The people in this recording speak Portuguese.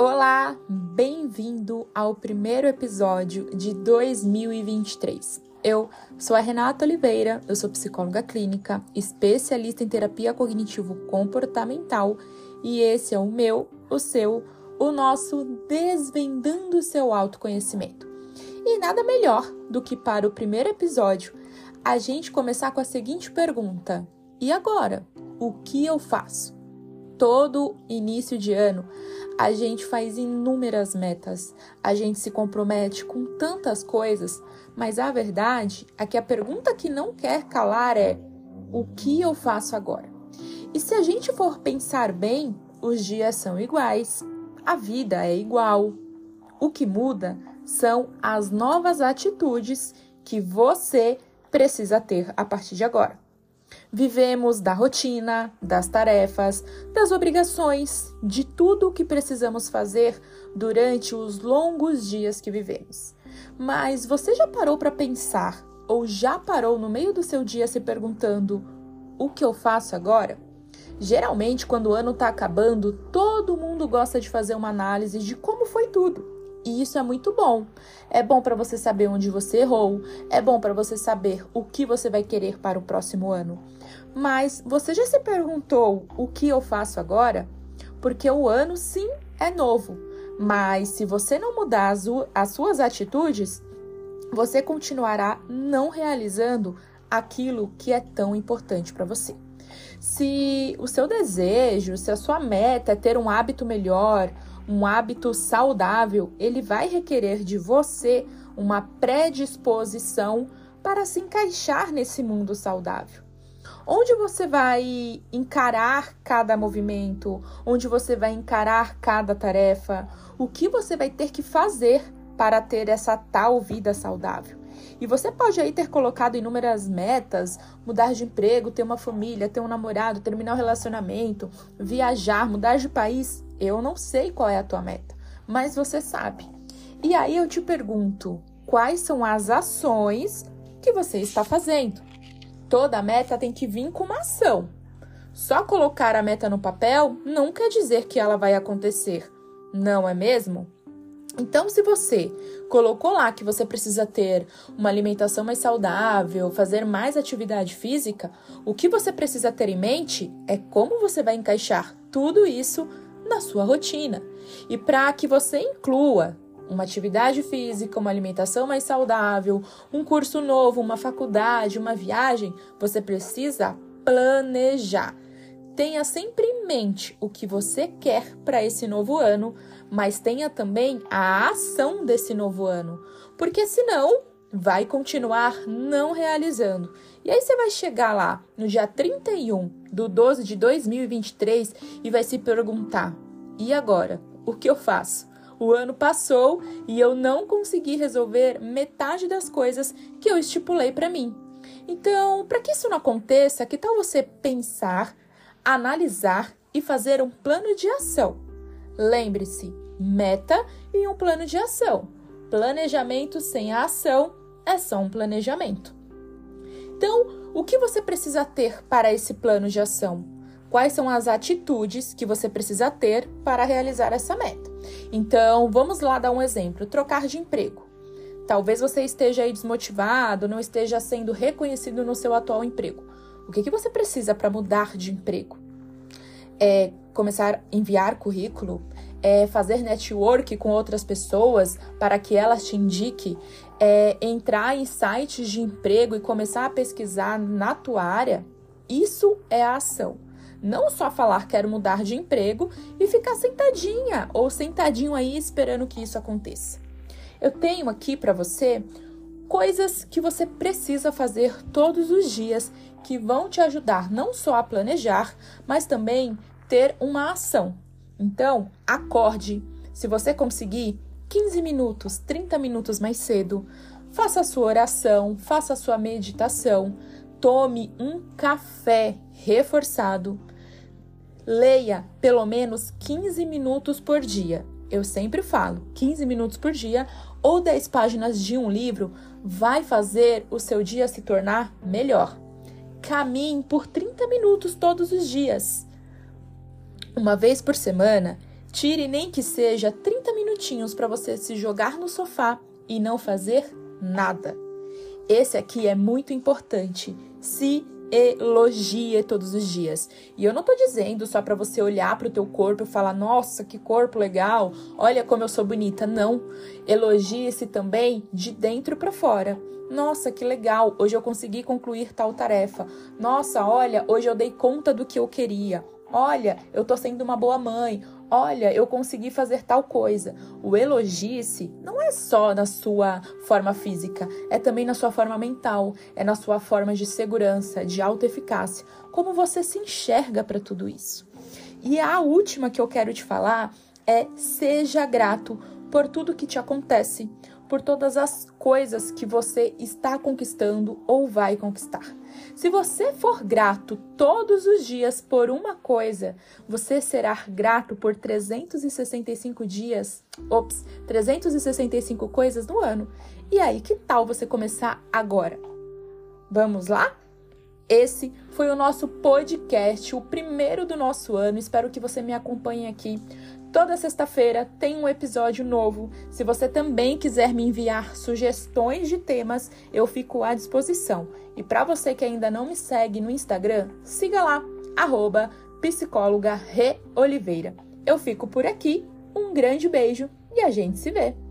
Olá, bem-vindo ao primeiro episódio de 2023. Eu sou a Renata Oliveira, eu sou psicóloga clínica, especialista em terapia cognitivo-comportamental e esse é o meu, o seu, o nosso Desvendando seu autoconhecimento. E nada melhor do que para o primeiro episódio a gente começar com a seguinte pergunta: e agora? O que eu faço? Todo início de ano a gente faz inúmeras metas, a gente se compromete com tantas coisas, mas a verdade é que a pergunta que não quer calar é: o que eu faço agora? E se a gente for pensar bem, os dias são iguais, a vida é igual. O que muda são as novas atitudes que você precisa ter a partir de agora. Vivemos da rotina, das tarefas, das obrigações, de tudo o que precisamos fazer durante os longos dias que vivemos. Mas você já parou para pensar ou já parou no meio do seu dia se perguntando: o que eu faço agora? Geralmente, quando o ano está acabando, todo mundo gosta de fazer uma análise de como foi tudo. E isso é muito bom. É bom para você saber onde você errou, é bom para você saber o que você vai querer para o próximo ano. Mas você já se perguntou o que eu faço agora? Porque o ano sim é novo, mas se você não mudar as, as suas atitudes, você continuará não realizando aquilo que é tão importante para você. Se o seu desejo, se a sua meta é ter um hábito melhor, um hábito saudável, ele vai requerer de você uma predisposição para se encaixar nesse mundo saudável. Onde você vai encarar cada movimento, onde você vai encarar cada tarefa, o que você vai ter que fazer para ter essa tal vida saudável. E você pode aí ter colocado inúmeras metas, mudar de emprego, ter uma família, ter um namorado, terminar o um relacionamento, viajar, mudar de país. Eu não sei qual é a tua meta, mas você sabe. E aí eu te pergunto, quais são as ações que você está fazendo? Toda meta tem que vir com uma ação. Só colocar a meta no papel não quer dizer que ela vai acontecer, não é mesmo? Então, se você colocou lá que você precisa ter uma alimentação mais saudável, fazer mais atividade física, o que você precisa ter em mente é como você vai encaixar tudo isso na sua rotina. E para que você inclua uma atividade física, uma alimentação mais saudável, um curso novo, uma faculdade, uma viagem, você precisa planejar. Tenha sempre em mente o que você quer para esse novo ano, mas tenha também a ação desse novo ano, porque senão vai continuar não realizando. E aí você vai chegar lá no dia 31 do 12 de 2023 e vai se perguntar: e agora? O que eu faço? O ano passou e eu não consegui resolver metade das coisas que eu estipulei para mim. Então, para que isso não aconteça, que tal você pensar, analisar e fazer um plano de ação? Lembre-se, meta e um plano de ação. Planejamento sem a ação é só um planejamento. Então, o que você precisa ter para esse plano de ação? Quais são as atitudes que você precisa ter para realizar essa meta? Então, vamos lá dar um exemplo: trocar de emprego. Talvez você esteja aí desmotivado, não esteja sendo reconhecido no seu atual emprego. O que, que você precisa para mudar de emprego? É começar a enviar currículo? É fazer network com outras pessoas para que elas te indiquem? É entrar em sites de emprego e começar a pesquisar na tua área? Isso é a ação. Não só falar quero mudar de emprego e ficar sentadinha ou sentadinho aí esperando que isso aconteça. Eu tenho aqui para você coisas que você precisa fazer todos os dias que vão te ajudar não só a planejar, mas também ter uma ação. Então, acorde. Se você conseguir 15 minutos, 30 minutos mais cedo, faça a sua oração, faça a sua meditação, tome um café reforçado, leia pelo menos 15 minutos por dia. Eu sempre falo, 15 minutos por dia ou 10 páginas de um livro vai fazer o seu dia se tornar melhor. Caminhe por 30 minutos todos os dias. Uma vez por semana, Tire nem que seja 30 minutinhos para você se jogar no sofá e não fazer nada. Esse aqui é muito importante. Se elogie todos os dias. E eu não tô dizendo só para você olhar para o teu corpo e falar: "Nossa, que corpo legal! Olha como eu sou bonita". Não. Elogie-se também de dentro para fora. Nossa, que legal! Hoje eu consegui concluir tal tarefa. Nossa, olha, hoje eu dei conta do que eu queria. Olha, eu tô sendo uma boa mãe. Olha, eu consegui fazer tal coisa. O elogie-se não é só na sua forma física, é também na sua forma mental, é na sua forma de segurança, de autoeficácia. Como você se enxerga para tudo isso. E a última que eu quero te falar é seja grato por tudo que te acontece, por todas as coisas que você está conquistando ou vai conquistar. Se você for grato todos os dias por uma coisa, você será grato por 365 dias, ops, 365 coisas no ano. E aí, que tal você começar agora? Vamos lá? Esse foi o nosso podcast, o primeiro do nosso ano. Espero que você me acompanhe aqui Toda sexta-feira tem um episódio novo. Se você também quiser me enviar sugestões de temas, eu fico à disposição. E para você que ainda não me segue no Instagram, siga lá, arroba psicóloga Re Oliveira. Eu fico por aqui, um grande beijo e a gente se vê!